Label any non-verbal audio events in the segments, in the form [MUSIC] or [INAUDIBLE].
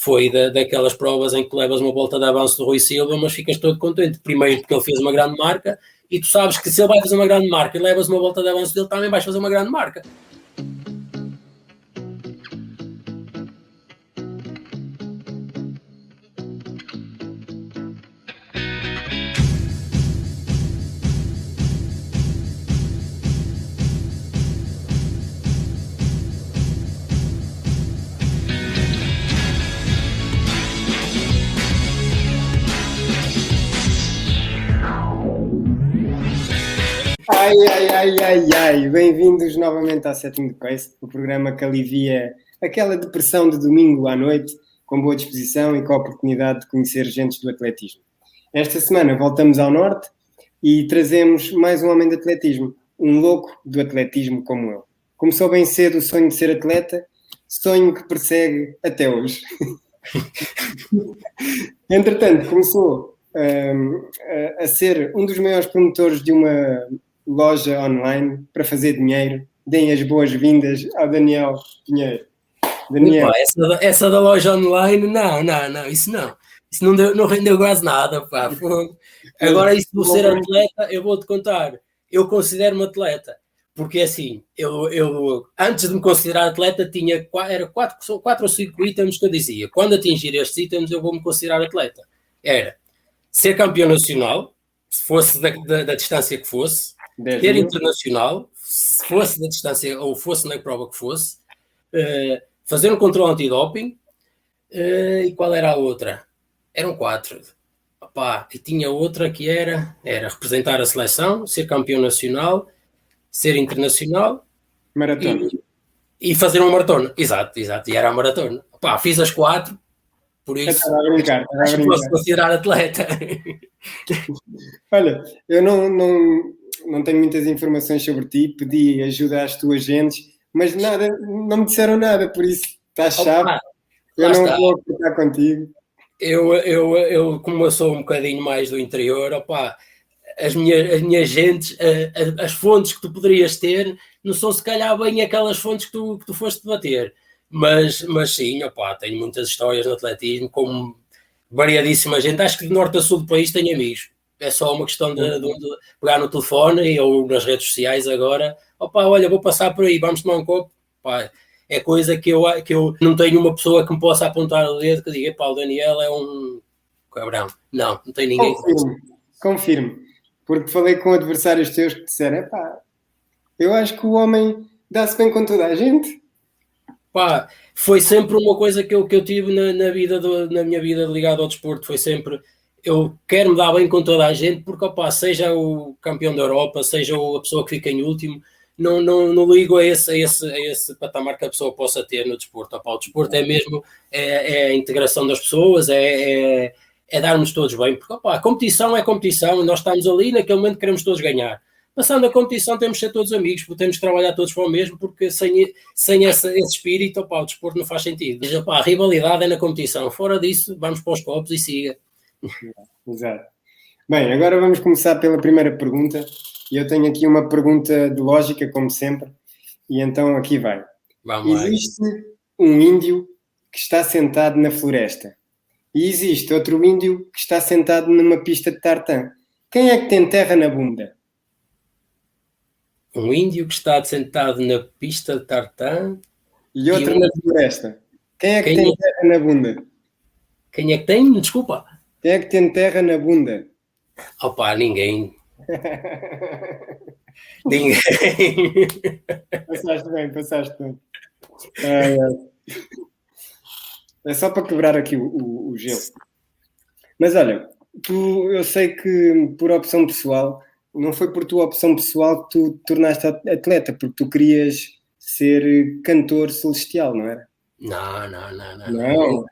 foi da, daquelas provas em que levas uma volta de avanço do Rui Silva, mas ficas todo contente. Primeiro porque ele fez uma grande marca, e tu sabes que se ele vai fazer uma grande marca e levas uma volta de avanço dele, também vais fazer uma grande marca. Ai, ai, ai, ai, ai. Bem-vindos novamente ao Setting de Pace, o programa que alivia aquela depressão de domingo à noite, com boa disposição e com a oportunidade de conhecer gente do atletismo. Esta semana voltamos ao Norte e trazemos mais um homem de atletismo, um louco do atletismo como eu. Começou bem cedo o sonho de ser atleta, sonho que persegue até hoje. [LAUGHS] Entretanto, começou um, a, a ser um dos maiores promotores de uma loja online para fazer dinheiro. Deem as boas-vindas ao Daniel Pinheiro. Daniel. Pá, essa, da, essa, da loja online, não, não, não, isso não. Isso não, deu, não rendeu quase nada, pá. [LAUGHS] Agora, isso de ser atleta, eu vou-te contar. Eu considero-me atleta. Porque assim, eu, eu antes de me considerar atleta, tinha era quatro, quatro ou cinco itens que eu dizia: quando atingir estes itens, eu vou me considerar atleta. Era ser campeão nacional, se fosse da, da, da distância que fosse, ter internacional, se fosse na distância ou fosse na prova que fosse, uh, fazer um controle antidoping uh, e qual era a outra? Eram quatro. Opa, e tinha outra que era, era representar a seleção, ser campeão nacional, ser internacional maratona. E, e fazer uma maratona. Exato, exato. E era a maratona. Opa, fiz as quatro, por isso brincar, acho que posso considerar atleta. Olha, eu não, não, não tenho muitas informações sobre ti, pedi ajuda às tuas gentes, mas nada, não me disseram nada, por isso está chave. eu não está. vou ficar contigo. Eu, eu, eu, como eu sou um bocadinho mais do interior, opa, as minhas, as minhas gentes, as fontes que tu poderias ter, não são se calhar bem aquelas fontes que tu, que tu foste debater. Mas, mas sim, opa, tenho muitas histórias no atletismo, com variadíssima gente. Acho que de norte a sul do país tenho amigos é só uma questão de, de, de, pegar no telefone ou nas redes sociais agora. Opa, olha, vou passar por aí, vamos tomar um copo. Opa, é coisa que eu, que eu não tenho uma pessoa que me possa apontar o dedo que diga, pá, o Daniel é um cabrão. Não, não tem ninguém. Confirmo, confirmo. Porque falei com adversários teus que disseram, pá, eu acho que o homem dá-se bem com toda a gente. Pá, foi sempre uma coisa que eu, que eu tive na, na vida do, na minha vida ligada ao desporto, foi sempre eu quero me dar bem com toda a gente, porque opa, seja o campeão da Europa, seja a pessoa que fica em último, não, não, não ligo a esse, a, esse, a esse patamar que a pessoa possa ter no desporto. Opa, o desporto é mesmo é, é a integração das pessoas, é, é, é darmos todos bem, porque opa, a competição é competição, nós estamos ali naquele momento queremos todos ganhar. Passando a competição, temos de ser todos amigos, temos de trabalhar todos para o mesmo, porque sem, sem esse, esse espírito, opa, o desporto não faz sentido. Mas, opa, a rivalidade é na competição, fora disso, vamos para os copos e siga. Exato. Bem, agora vamos começar pela primeira pergunta. E eu tenho aqui uma pergunta de lógica, como sempre. E então aqui vai. Vamos existe lá. um índio que está sentado na floresta. E existe outro índio que está sentado numa pista de tartan. Quem é que tem terra na bunda? Um índio que está sentado na pista de tartan. E outro e um... na floresta. Quem é que Quem tem é... terra na bunda? Quem é que tem? Desculpa. Quem é que tem terra na bunda? Opa, ninguém. [LAUGHS] ninguém. Passaste bem, passaste bem. É, é só para quebrar aqui o, o, o gelo. Mas olha, tu, eu sei que por opção pessoal, não foi por tua opção pessoal que tu te tornaste atleta, porque tu querias ser cantor celestial, não era? Não, não, não, não. Não. Não,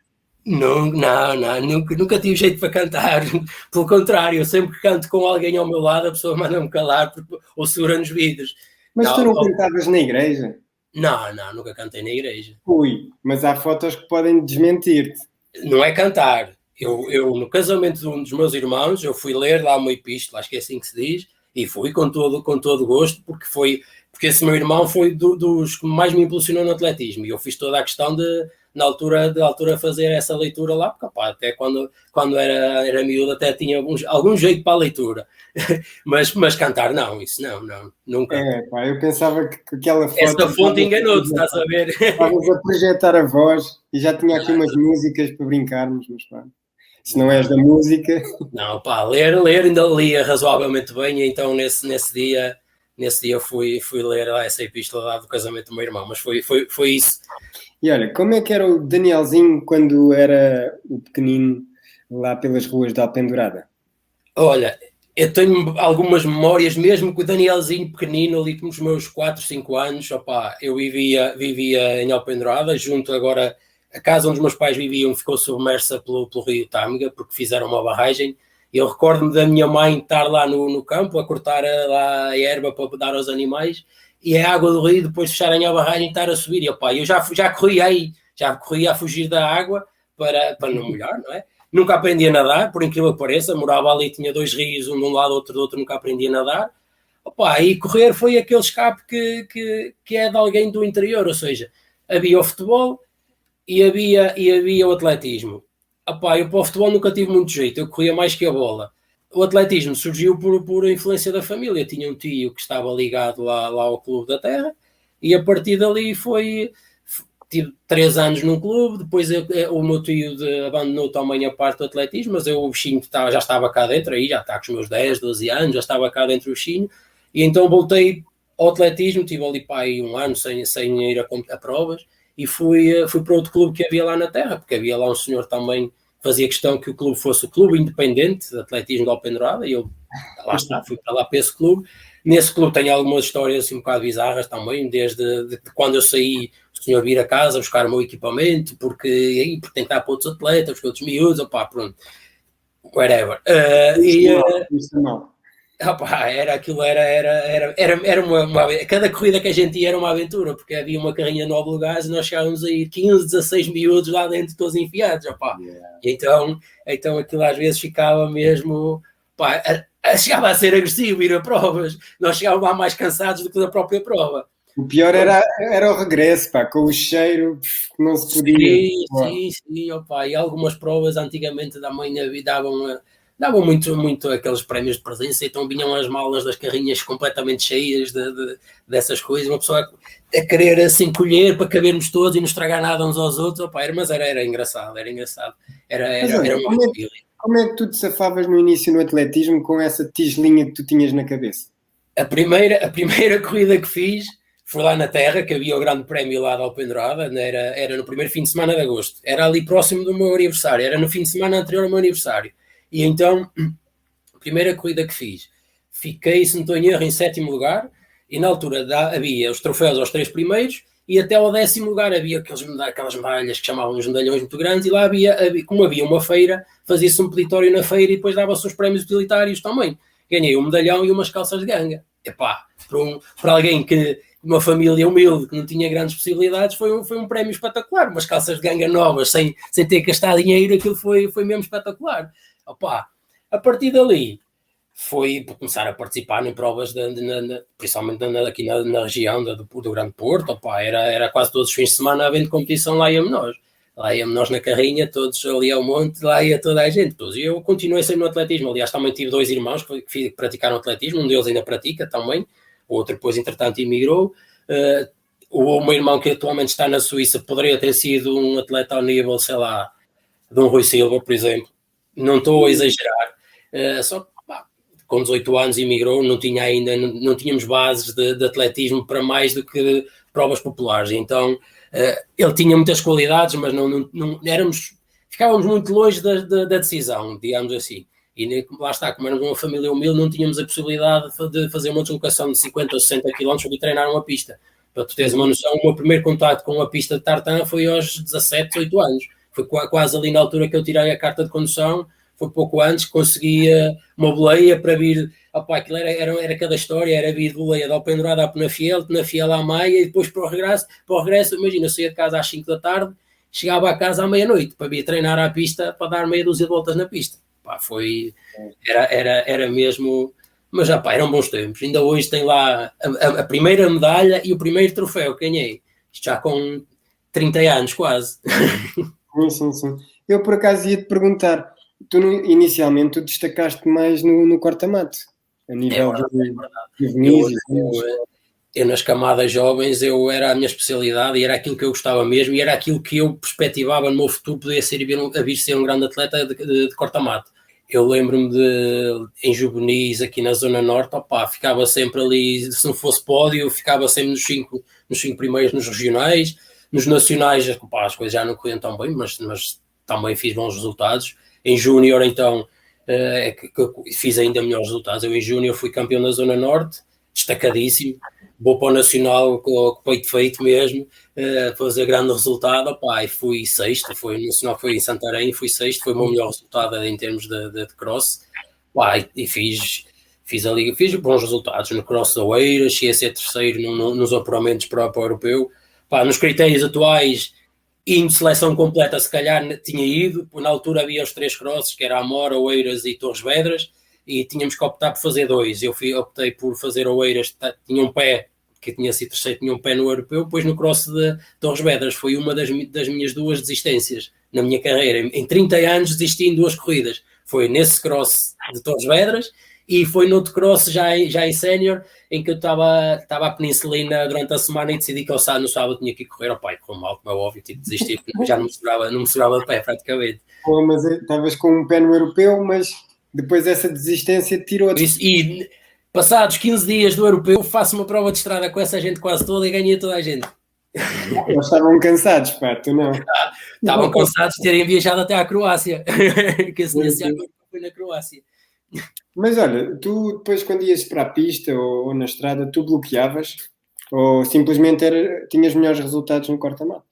não, não, nunca, nunca tive jeito para cantar. [LAUGHS] Pelo contrário, eu sempre que canto com alguém ao meu lado, a pessoa manda-me calar ou segura nos vidros. Mas não, tu não cantavas na igreja? Não, não, nunca cantei na igreja. Ui, mas há fotos que podem desmentir-te. Não é cantar. Eu, eu, no casamento de um dos meus irmãos, eu fui ler lá uma epístola, acho que é assim que se diz, e fui com todo, com todo gosto, porque foi porque esse meu irmão foi do, dos que mais me impulsionou no atletismo, e eu fiz toda a questão de na altura, de altura fazer essa leitura lá, porque opa, até quando, quando era, era miúdo até tinha algum, algum jeito para a leitura, [LAUGHS] mas, mas cantar não, isso não, não, nunca. É, pá, eu pensava que aquela foto... Essa fonte enganou-te, estás a ver? Estavas a projetar a voz e já tinha aqui umas músicas para brincarmos, mas pá se não és da música. Não, pá, ler, ler ainda lia razoavelmente bem, então nesse, nesse dia nesse dia fui, fui ler essa epístola lá do casamento do meu irmão, mas foi, foi, foi isso. E olha, como é que era o Danielzinho quando era o pequenino lá pelas ruas da Alpendurada? Olha, eu tenho algumas memórias, mesmo com o Danielzinho pequenino, ali com os meus 4, 5 anos, opá, eu vivia, vivia em Alpendurada, junto agora, a casa onde os meus pais viviam ficou submersa pelo, pelo rio Tâmega, porque fizeram uma barragem, eu recordo-me da minha mãe estar lá no, no campo a cortar a, lá a erva para dar aos animais e a água do rio depois fecharem a barragem e estar a subir. E opa, eu já, já corri aí, já corri a fugir da água para, para não molhar, não é? Nunca aprendi a nadar, por incrível que pareça, morava ali, tinha dois rios, um de um lado, outro do outro, nunca aprendi a nadar. Opa, e correr foi aquele escape que, que, que é de alguém do interior, ou seja, havia o futebol e havia, e havia o atletismo. Opá, eu para o futebol nunca tive muito jeito, eu corria mais que a bola. O atletismo surgiu por, por influência da família. Tinha um tio que estava ligado lá, lá ao Clube da Terra e a partir dali foi. Tive três anos num clube, depois eu, o meu tio de, abandonou também a parte do atletismo, mas eu o bichinho estava, já estava cá dentro, aí já está com os meus 10, 12 anos, já estava cá dentro o bichinho, e então voltei ao atletismo, tive ali para aí um ano sem, sem ir a, a provas, e fui, fui para outro clube que havia lá na terra, porque havia lá um senhor também fazia questão que o clube fosse o clube independente de atletismo de Alpendurada e eu lá está, fui para lá para esse clube. Nesse clube tenho algumas histórias assim um bocado bizarras também, desde de, de quando eu saí, o senhor vir a casa buscar o meu equipamento, porque aí por tentar para outros atletas, para outros miúdos, opá, pronto, whatever. Uh, e, não. Opa, era aquilo, era, era, era, era, era uma, uma, Cada corrida que a gente ia era uma aventura, porque havia uma carrinha nove lugares e nós chegávamos a ir 15, 16 miúdos lá dentro, todos enfiados. Opa. Yeah. Então, então aquilo às vezes ficava mesmo. Opa, a, a, chegava a ser agressivo ir a provas. Nós chegávamos lá mais cansados do que da própria prova. O pior era, era o regresso, pá, com o cheiro que não se podia. Sim, sim, sim, opa. E algumas provas antigamente da mãe davam davam muito, muito aqueles prémios de presença, então vinham as malas das carrinhas completamente cheias de, de, dessas coisas, uma pessoa a, a querer assim colher para cabermos todos e não estragar nada uns aos outros, opa, era, mas era, era engraçado, era engraçado, era, era, era como, é, como é que tu te safavas no início no atletismo com essa tigelinha que tu tinhas na cabeça? A primeira, a primeira [LAUGHS] corrida que fiz foi lá na Terra, que havia o grande prémio lá da Alpendurada, né, era, era no primeiro fim de semana de agosto, era ali próximo do meu aniversário, era no fim de semana anterior ao meu aniversário. E então, a [CLEARS THROAT] primeira corrida que fiz, fiquei, se não estou em erro, em sétimo lugar, e na altura da, havia os troféus aos três primeiros, e até ao décimo lugar havia aqueles, aquelas medalhas que chamavam os medalhões muito grandes, e lá havia, havia como havia uma feira, fazia-se um peditório na feira e depois dava-se os prémios utilitários também. Ganhei um medalhão e umas calças de ganga. Epá, para, um, para alguém que, uma família humilde que não tinha grandes possibilidades, foi um, foi um prémio espetacular. Umas calças de ganga novas, sem, sem ter que gastar dinheiro, aquilo foi, foi mesmo espetacular. Opa, a partir dali foi começar a participar em provas, de, de, de, principalmente aqui na, na região do, do, Grande Porto. Opa, era, era quase todos os fins de semana havendo competição, lá íamos nós. Lá íamos nós na carrinha, todos ali ao monte, lá ia toda a gente. E eu continuei sempre no atletismo. Aliás, também tive dois irmãos que, que praticaram atletismo, um deles ainda pratica também, o outro depois, entretanto, emigrou. Uh, o meu irmão, que atualmente está na Suíça, poderia ter sido um atleta ao nível, sei lá, de um Rui Silva, por exemplo não estou a exagerar, uh, só que com 18 anos emigrou, não tinha ainda, não, não tínhamos bases de, de, atletismo para mais do que provas populares, então uh, ele tinha muitas qualidades, mas não, não, não éramos, ficávamos muito longe da, da, da, decisão, digamos assim. E lá está, como éramos uma família humilde, não tínhamos a possibilidade de fazer uma deslocação de 50 ou 60 km e treinar uma pista. Para tu teres uma noção, o meu primeiro contato com a pista de tartan foi aos 17, 18 anos foi quase ali na altura que eu tirei a carta de condução, foi pouco antes, conseguia uma boleia para vir, opa, aquilo era, era, era cada história, era vir de boleia de Alpendurada à Penafiel, Penafiel à Maia, e depois para o regresso, para o regresso imagina, eu saía de casa às 5 da tarde, chegava a casa à meia-noite, para vir treinar à pista, para dar meia dúzia de voltas na pista. Foi, era, era, era mesmo, mas já pá, eram bons tempos. Ainda hoje tem lá a, a, a primeira medalha e o primeiro troféu que ganhei. Isto já com 30 anos quase. [LAUGHS] Sim, sim, sim. Eu por acaso ia te perguntar, tu inicialmente tu destacaste mais no, no corta-mato, a nível é verdade, de, é de eu, eu, eu, nas camadas jovens eu era a minha especialidade e era aquilo que eu gostava mesmo e era aquilo que eu perspectivava no meu futuro poder ser a vir ser um grande atleta de, de, de corta-mato. Eu lembro-me de em juvenis aqui na Zona Norte, opa, ficava sempre ali, se não fosse pódio, ficava sempre nos cinco, nos cinco primeiros nos regionais, nos nacionais, opa, as coisas já não corriam tão bem, mas, mas também fiz bons resultados. Em Júnior, então, é que, que, fiz ainda melhores resultados. Eu em Júnior fui campeão da Zona Norte, destacadíssimo. Vou para o Nacional com, o peito feito mesmo, uh, fazer grande resultado. Opa, e fui sexto, foi no Nacional foi em Santarém, fui sexto, foi o meu melhor resultado em termos de, de, de cross. Opa, e, e, fiz, fiz ali, fiz bons resultados no cross da Oeiras, cheguei a ser terceiro no, no, nos apuramentos para, para o europeu. Opa, nos critérios atuais, indo seleção completa, se calhar tinha ido, na altura havia os três crosses, que era Amora, Oeiras e Torres Vedras, e tínhamos que optar por fazer dois. Eu fui, optei por fazer Oeiras, tinha um pé, que tinha sido terceiro, tinha um pé no europeu, depois no cross de Torres Vedras, foi uma das, das minhas duas desistências na minha carreira. Em 30 anos desisti em duas corridas. Foi nesse cross de Torres Vedras e foi no cross já, já em sénior, em que eu estava a peninsulina durante a semana e decidi que sábado, no sábado tinha que correr ao pai, correu mal, como é óbvio, tive de desistir, porque já não me segurava, não me segurava de pé praticamente. Pô, mas estavas com um pé no europeu, mas depois essa desistência tirou... -te. Isso, e passados 15 dias do europeu, faço uma prova de estrada com essa gente quase toda e ganhei toda a gente. [LAUGHS] Eles estavam cansados, pá, tu não. Estavam cansados de terem viajado até à Croácia, [LAUGHS] que esse foi na Croácia. Mas olha, tu depois quando ias para a pista ou, ou na estrada, tu bloqueavas? Ou simplesmente era, tinhas melhores resultados no corta-mato?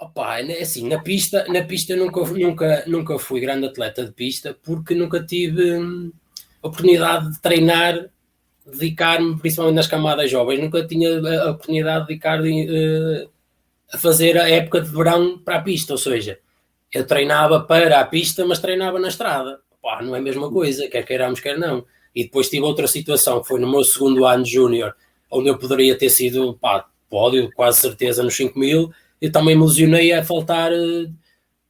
Opa, é assim, na pista, na pista nunca, nunca, nunca fui grande atleta de pista porque nunca tive hum, oportunidade de treinar, dedicar-me principalmente nas camadas jovens, nunca tinha a oportunidade de dedicar uh, a fazer a época de verão para a pista, ou seja, eu treinava para a pista, mas treinava na estrada pá, não é a mesma coisa, quer queiramos, quer não. E depois tive outra situação, que foi no meu segundo ano júnior, onde eu poderia ter sido, pá, pódio, quase certeza, nos 5 mil, eu também me lesionei a faltar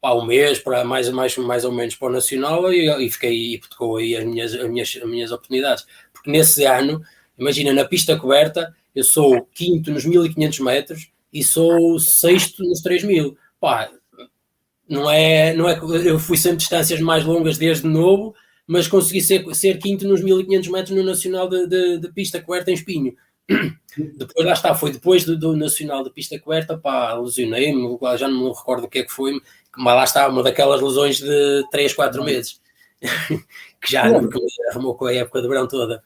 pá, um mês, para mais, mais, mais ou menos para o Nacional, e, e fiquei, e tocou aí as minhas, as, minhas, as minhas oportunidades. Porque nesse ano, imagina, na pista coberta, eu sou quinto nos 1500 metros e sou sexto nos 3000. Pá, não é, não é eu fui sempre distâncias mais longas desde novo, mas consegui ser, ser quinto nos 1500 metros no Nacional de, de, de Pista Coberta em Espinho. [COUGHS] Depois, lá está, foi depois do, do Nacional de Pista Coberta, pá, lesionei-me, já não me recordo o que é que foi, mas lá está, uma daquelas lesões de 3, 4 meses, [LAUGHS] que já arrumou com a época de verão toda.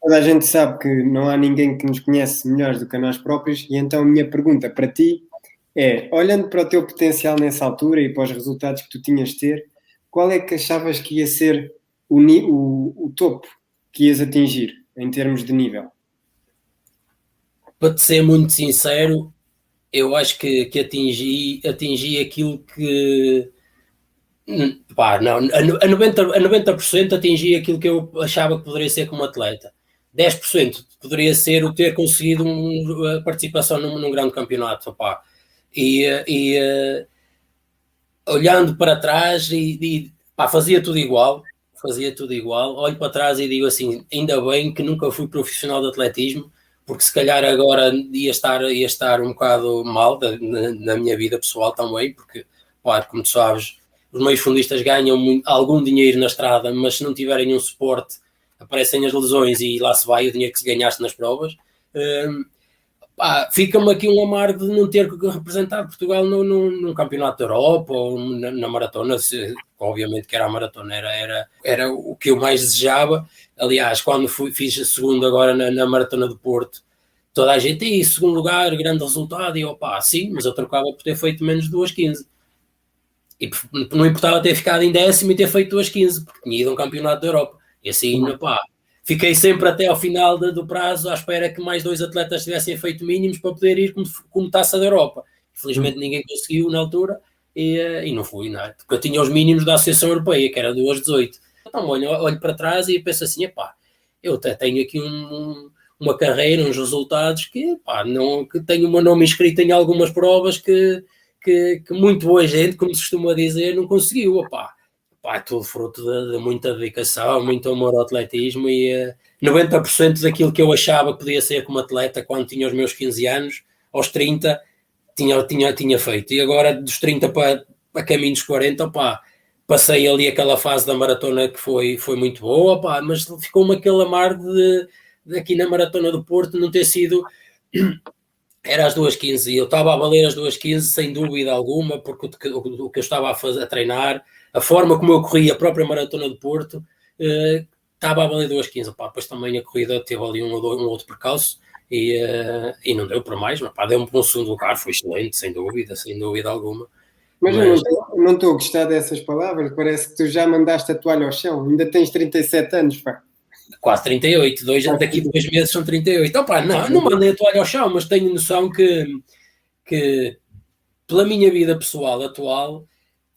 Toda a gente sabe que não há ninguém que nos conhece melhor do que a nós próprios, e então a minha pergunta para ti é, olhando para o teu potencial nessa altura e para os resultados que tu tinhas de ter, qual é que achavas que ia ser o, o, o topo que ias atingir em termos de nível? Para te ser muito sincero, eu acho que, que atingi, atingi aquilo que. Pá, não, a 90%, a 90 atingi aquilo que eu achava que poderia ser como atleta. 10% poderia ser o ter conseguido uma participação num, num grande campeonato. Pá e, e uh, olhando para trás e, e pá, fazia tudo igual, fazia tudo igual. Olho para trás e digo assim: ainda bem que nunca fui profissional de atletismo, porque se calhar agora ia estar, ia estar um bocado mal da, na, na, minha vida pessoal também, porque, claro, como tu sabes, os meios fundistas ganham muito, algum dinheiro na estrada, mas se não tiverem um suporte, aparecem as lesões e lá se vai o dinheiro que se ganhaste nas provas. Um, fica-me aqui um amargo de não ter representado Portugal no, no, num campeonato da Europa ou na, na, maratona, se, obviamente que era a maratona, era, era, era o que eu mais desejava. Aliás, quando fui, fiz a segunda agora na, na maratona do Porto, toda a gente, e segundo lugar, grande resultado, e eu, pá, sim, mas eu trocava por ter feito menos de 2,15. E não importava ter ficado em décimo e ter feito 2,15, porque tinha ido a um campeonato da Europa. E assim, uhum. Pá, fiquei sempre até ao final de, do prazo à espera que mais dois atletas tivessem feito mínimos para poder ir como, como taça da Europa. Infelizmente ninguém conseguiu na altura e, eh, e não fui, não é? Porque eu tinha os mínimos da Associação Europeia, que era 2,18. Então olho, olho para trás e penso assim, epá, eu até tenho aqui um, uma carreira, uns resultados que, pá, não, que tenho o meu nome inscrito em algumas provas que, que, que muito boa gente, como se costuma dizer, não conseguiu. Opá, pá, tudo fruto de, de, muita dedicação, muito amor ao atletismo e uh, eh, 90% daquilo que eu achava que podia ser como atleta quando tinha os meus 15 anos, aos 30, tinha, tinha, tinha feito. E agora dos 30 para, para caminho dos 40, opá, passei ali aquela fase da maratona que foi, foi muito boa, opá, mas ficou-me aquele amar de, de, aqui na maratona do Porto não ter sido [CLEARS THROAT] era às 2h15 e eu estava a valer as 2h15 sem dúvida alguma, porque o, o, o que eu estava a, fazer, a treinar a forma como eu corri a própria maratona de Porto uh, estava a valer 2,15. Pá, depois também a corrida teve ali um, um outro percalço e, uh, e não deu para mais, mas deu-me para um segundo lugar, foi excelente, sem dúvida, sem dúvida alguma. Mas, mas... eu não estou a gostar dessas palavras, parece que tu já mandaste a toalha ao chão, ainda tens 37 anos, pá. Quase 38, dois, daqui a dois meses são 38. Então, pá, não, não mandei a toalha ao chão, mas tenho noção que, que pela minha vida pessoal atual,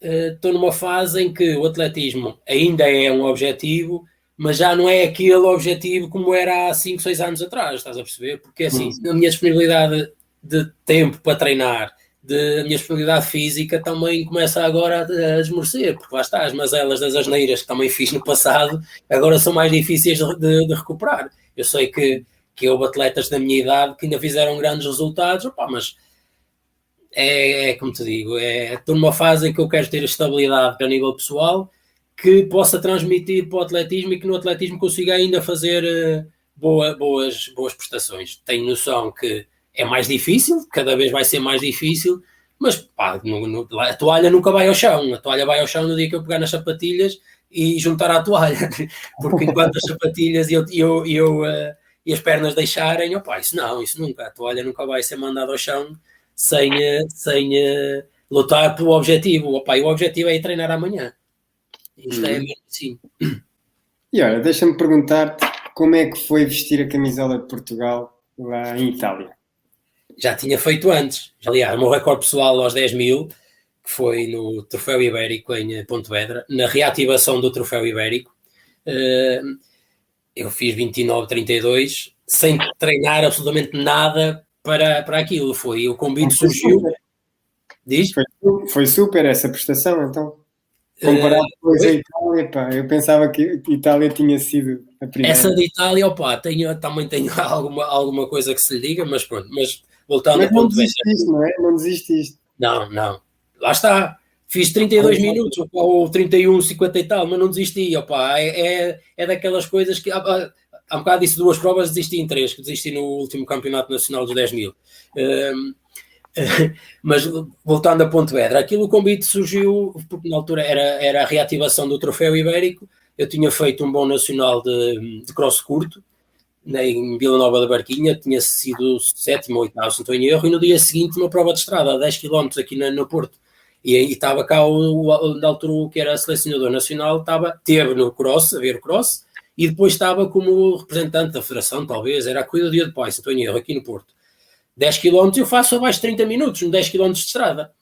estou uh, numa fase em que o atletismo ainda é um objetivo, mas já não é aquele objetivo como era há 5, 6 anos atrás, estás a perceber? Porque assim, uhum. a minha disponibilidade de tempo para treinar, de, a minha disponibilidade física também começa agora a, a esmorecer, porque lá está, as mazelas das asneiras que também [LAUGHS] fiz no passado, agora são mais difíceis de, de, de recuperar. Eu sei que, que houve atletas da minha idade que ainda fizeram grandes resultados, opa, mas é, é, como te digo, é, estou numa fase em que eu quero ter estabilidade a nível pessoal que possa transmitir para o atletismo e que no atletismo consiga ainda fazer uh, boa, boas, boas prestações. Tenho noção que é mais difícil, cada vez vai ser mais difícil, mas pá, no, no, a toalha nunca vai ao chão. A toalha vai ao chão no dia que eu pegar nas sapatilhas e juntar à toalha, [LAUGHS] porque enquanto as sapatilhas e, eu, eu, eu uh, e as pernas deixarem, opa, isso não, isso nunca. A toalha nunca vai ser mandada ao chão sem, eh, sem lutar pelo objetivo. Opa, e o objetivo é ir treinar amanhã. Isto é hum. é mesmo assim. E olha, deixa-me perguntar-te como é que foi vestir a camisola de Portugal lá em Itália? Já tinha feito antes. Aliás, o meu recorde pessoal aos 10 mil, que foi no Troféu Ibérico em eh, Pontevedra, na reativação do Troféu Ibérico, eu fiz 29-32 sem treinar absolutamente nada para, para aquilo. Foi o convite surgiu. Diz? Foi, foi, super essa prestação, então. Comparado uh, depois a Itália, pá, eu pensava que Itália tinha sido a primeira. Essa de Itália, opa, tenho, também tenho [LAUGHS] alguma, alguma coisa que se lhe diga, mas pronto, mas voltando mas a ponto não desististe, não é? Não desististe. Não, não. Lá está. Fiz 32 minutos, opa, ou 31, 50 e tal, mas não desisti, opa. É, é, é daquelas coisas que. Ah, há um bocado disse duas provas, desisti em três, que desisti no último campeonato nacional dos 10 mil. Um, [LAUGHS] mas voltando a Pontevedra, aquilo o convite surgiu porque na altura era, era a reativação do troféu ibérico. Eu tinha feito um bom nacional de, de cross curto em Vila Nova da Barquinha, tinha sido sétimo ou oitavo, se não estou em erro, e no dia seguinte uma prova de estrada a 10 km aqui na, no Porto. E aí estava cá o, o, na altura o que era selecionador nacional, estava, teve no cross, a ver o cross, e depois estava como representante da federação, talvez, era a corrida do dia depois, se estou em erro, aqui no Porto. 10 km eu faço abaixo de 30 minutos, 10 km de estrada.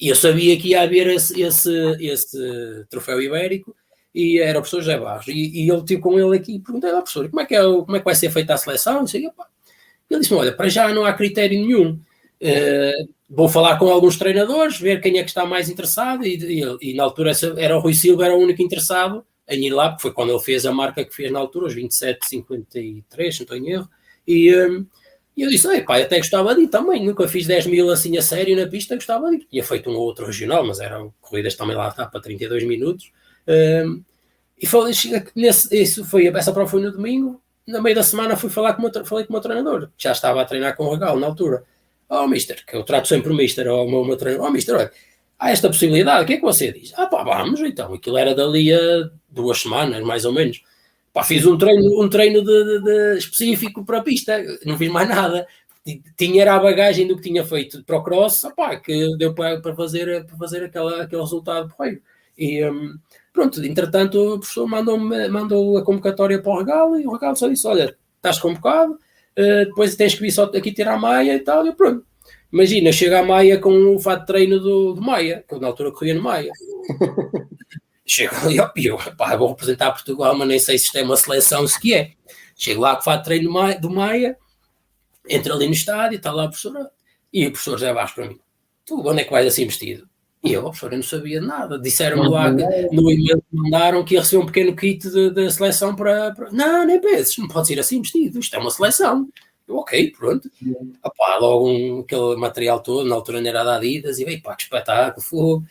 E eu sabia que ia haver esse, esse, esse troféu ibérico e era o professor José Barros. E, e eu estive com ele aqui e perguntei ao professor como é, que é, como é que vai ser feita a seleção? E ele disse: Olha, para já não há critério nenhum. Uh, vou falar com alguns treinadores, ver quem é que está mais interessado. E, e, e na altura era o Rui Silva, era o único interessado em porque foi quando ele fez a marca que fez na altura, os 27,53, não estou em erro. E. Um, e eu disse, ei, pá, até gostava de ir também, nunca fiz 10 mil assim a sério na pista, gostava de ir. Tinha feito um outro regional, mas eram corridas também lá está para 32 minutos. Um, e falei, nesse, isso foi, essa prova foi no domingo, na meio da semana fui falar com o meu, falei com o meu treinador, já estava a treinar com o Regal na altura. Oh, mister, que eu trato sempre o mister, ou o meu, meu treinador, oh, mister, olha, há esta possibilidade, o que é que você diz? Ah, pá, vamos, então, aquilo era dali a duas semanas, mais ou menos. Pá, fiz um treino, um treino de, de, de específico para a pista, não fiz mais nada. Tinha a bagagem do que tinha feito para o cross, opá, que deu para, para, fazer, para fazer aquela, aquele resultado porreiro. E um, pronto, entretanto, o professor mandou, mandou a convocatória para o regalo e o regalo só disse: Olha, estás convocado, uh, depois tens que vir só aqui tirar a maia e tal. E pronto. Imagina, chega a Maia com o fato de treino do, do Maia, que eu na altura corria no Maia. [LAUGHS] chego ali, e eu, pá, vou representar Portugal, mas nem sei se isto é uma seleção, se que é. Chego lá com o fato de treino do Maia, do Maia entro ali no estádio, está lá o professor, e o professor José Vasco para mim, tu onde é que vais assim vestido? E eu, professor, eu não sabia nada. Disseram-me lá que, no e-mail que mandaram que ia receber um pequeno kit da seleção para, para, Não, nem penses, não pode ir assim vestido, isto é uma seleção. Eu, ok, pronto. Opá, logo um, aquele material todo, na altura não era da Adidas, e veio, pá, que espetáculo, fogo.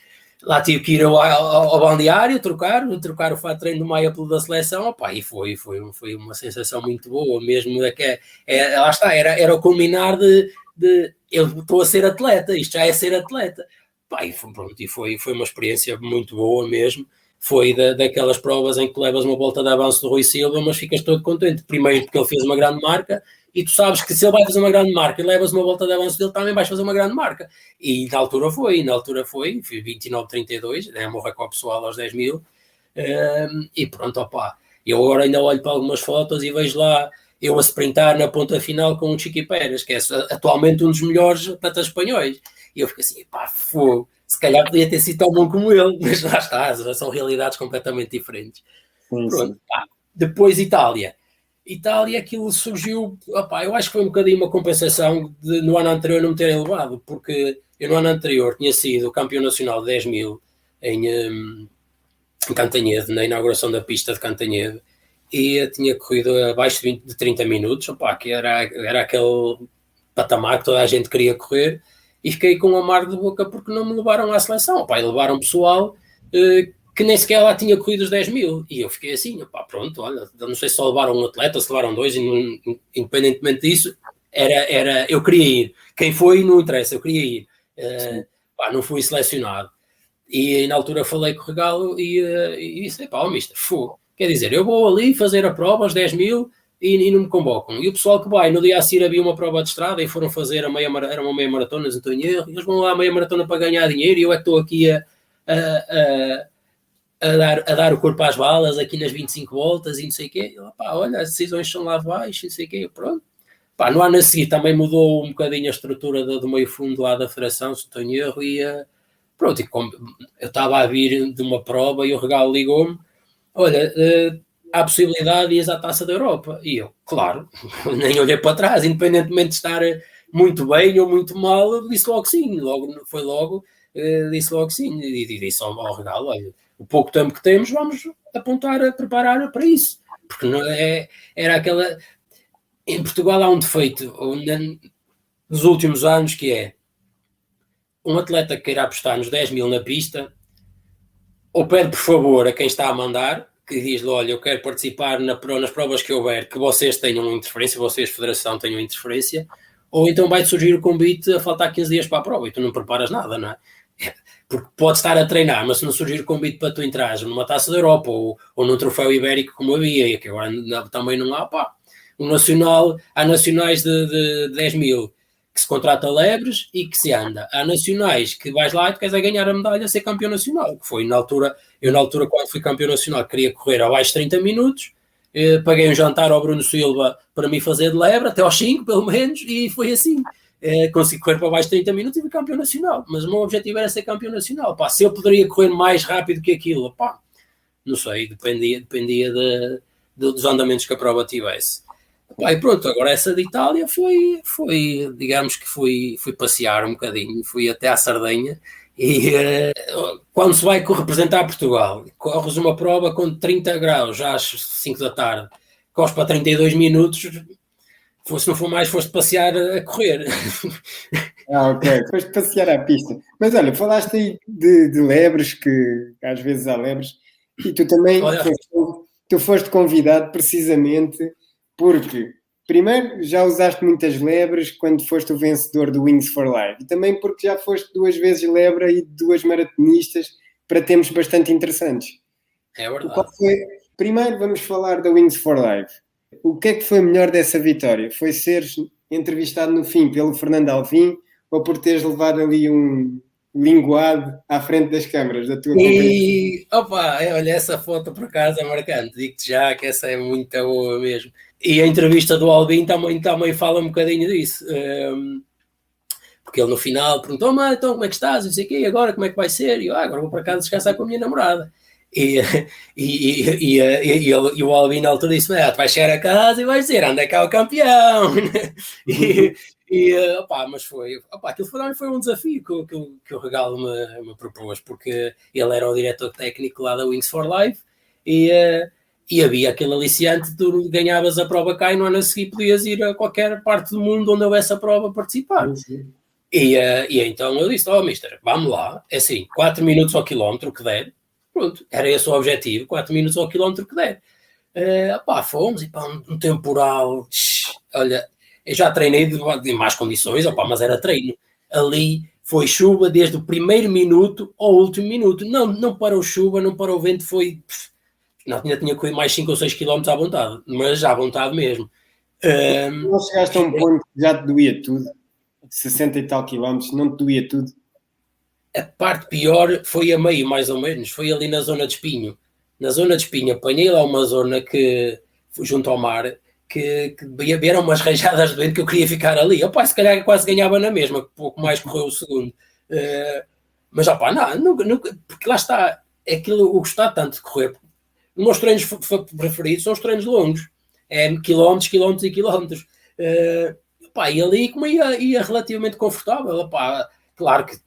Lá tive que ir ao, ao, ao balneário, trocar, trocar o fato de treino do Maia pelo da seleção, opá, e foi, foi, foi uma sensação muito boa, mesmo é que é, é, lá está, era, era o culminar de, de eu estou a ser atleta, isto já é ser atleta Pá, e foi, pronto, e foi, foi uma experiência muito boa mesmo. Foi da, daquelas provas em que levas uma volta de avanço do Rui Silva, mas ficas todo contente. Primeiro, porque ele fez uma grande marca, e tu sabes que se ele vai fazer uma grande marca e levas uma volta de avanço dele, também vais fazer uma grande marca. E na altura foi, na altura foi, foi 29,32, né, morra com o pessoal aos 10 mil. Um, e pronto, opá. Eu agora ainda olho para algumas fotos e vejo lá eu a sprintar na ponta final com o Chiqui Pérez, que é atualmente um dos melhores atletas espanhóis. E eu fico assim, pá, fogo, se calhar podia ter sido tão bom como ele, mas lá está, são realidades completamente diferentes. Sim, Pronto, pá. Depois Itália. Itália, aquilo surgiu, opá, eu acho que foi um bocadinho uma compensação de no ano anterior não me terem levado, porque eu no ano anterior tinha sido campeão nacional de 10 mil em, um, em Cantanhede, na inauguração da pista de Cantanhede, e tinha corrido abaixo de, 20, de 30 minutos, opá, que era, era aquele patamar que toda a gente queria correr, e fiquei com um amargo de boca porque não me levaram à seleção. Pá, levaram pessoal uh, que nem sequer lá tinha corrido os 10 mil. E eu fiquei assim, pá, pronto, olha, não sei se levaram um atleta, se levaram dois, independentemente disso, era, era, eu queria ir. Quem foi, não interessa, eu queria ir. Uh, pá, não fui selecionado. E na altura falei com o Regalo e, uh, e disse, pá, oh, mister, fogo. Quer dizer, eu vou ali fazer a prova aos 10 mil e, e, não me convocam. E o pessoal que vai, no dia a seguir havia uma prova de estrada e foram fazer a meia, era uma meia maratona, não estou em erro, eles vão lá a meia maratona para ganhar dinheiro e eu é que estou aqui a, a, a, a, dar, a dar o corpo às balas aqui nas 25 voltas e não sei o quê. Pá, olha, as decisões são lá baixo, não sei o quê, pronto. Pá, no ano a seguir também mudou um bocadinho a estrutura do, do meio fundo lá da federação, se em erro, e uh, pronto, e como eu estava a vir de uma prova e o regalo ligou-me, olha, uh, há possibilidade de ir à taça da Europa. E eu, claro, [LAUGHS] nem olhei para trás, independentemente de estar muito bem ou muito mal, disse logo sim, logo, foi logo, uh, disse logo sim, e, e disse ao, ao regalo, olha, o pouco tempo que temos, vamos apontar a preparar para isso. Porque não é, era aquela. Em Portugal há um defeito nos últimos anos que é um atleta que queira apostar nos 10 mil na pista, ou pede por favor a quem está a mandar, que diz-lhe: Olha, eu quero participar na, nas provas que houver, que vocês tenham interferência, vocês, Federação, tenham interferência, ou então vai-te surgir o convite a faltar 15 dias para a prova e tu não preparas nada, não é? Porque pode estar a treinar, mas se não surgir convite para tu entrares numa taça da Europa ou, ou num troféu ibérico como havia, e que agora também não há, pá. Um nacional, há nacionais de, de 10 mil que se contrata lebres e que se anda. Há nacionais que vais lá e tu queres é ganhar a medalha, ser campeão nacional, que foi na altura, eu na altura quando fui campeão nacional queria correr abaixo de 30 minutos, eh, paguei um jantar ao Bruno Silva para me fazer de lebre, até aos 5 pelo menos, e foi assim. Eh, consegui correr para abaixo de 30 minutos e fui campeão nacional, mas o meu objetivo era ser campeão nacional. Pá, se eu poderia correr mais rápido que aquilo, pá, não sei, dependia, dependia de, de, dos andamentos que a prova tivesse. Pá, e pronto, agora essa de Itália foi, foi digamos que fui, fui passear um bocadinho, fui até à Sardenha e uh, quando se vai representar Portugal, corres uma prova com 30 graus já às 5 da tarde, corres para 32 minutos, se não for mais, foste passear a correr. [LAUGHS] Ah, ok, foste passear à pista. Mas olha, falaste aí de, de lebres, que às vezes há lebres, e tu também olha, tu, tu foste convidado precisamente porque, primeiro, já usaste muitas lebres quando foste o vencedor do Wings for Life. E também porque já foste duas vezes lebra e duas maratonistas para termos bastante interessantes. É verdade. Foi... Primeiro, vamos falar da Wings for Life. O que é que foi melhor dessa vitória? Foi seres entrevistado no fim pelo Fernando Alvim ou por teres levado ali um, linguado à frente das câmaras da tua E, opa, olha, essa foto por acaso é marcante, digo-te já que essa é muito boa mesmo. E a entrevista do Albin também, também fala um bocadinho disso. Um, porque ele no final perguntou, mas então como é que estás? E sei quê, agora como é que vai ser? E eu, ah, agora vou para casa descansar com a minha namorada. E, e, e, e, e, o Alvin na altura disse: ah, tu vais chegar a casa e vais dizer onde é que é o campeão. [LAUGHS] e, e opa, mas foi, opa, aquilo foi, foi um desafio que, que, que o Regalo me, me propôs, porque ele era o diretor técnico lá da Wings for Life e, e havia aquele aliciante: tu ganhavas a prova cá e no ano a seguir podias ir a qualquer parte do mundo onde houvesse a prova participar. Sim. E, e então eu disse: Oh, mister, vamos lá, é assim, 4 minutos ao quilómetro que der Pronto, era esse o objetivo, 4 minutos ao quilómetro que der. Uh, pá, fomos e pá, um, temporal. Olha, eu já treinei de, de más condições, opá, mas era treino. Ali foi chuva desde o primeiro minuto ao último minuto. Não, não parou chuva, não parou vento, foi. Não, ainda tinha corrido mais 5 ou 6 km à vontade, mas à vontade mesmo. Um, não chegaste a um ponto que já te doía tudo? 60 e tal quilómetros, não te doía tudo? A parte pior foi a meio, mais ou menos, foi ali na zona de Espinho. Na zona de Espinho apanhei lá uma zona que, junto ao mar, que, que vieram umas rajadas de vento que eu queria ficar ali. Opa, se calhar quase ganhava na mesma, pouco mais correu o segundo. Uh, mas opa, não, nunca, nunca, porque lá está, aquilo eu gostar tanto de correr. Os meus treinos preferidos são os treinos longos, é quilómetros, quilómetros e quilómetros. Uh, opa, e ali como ia, ia relativamente confortável, opa, claro que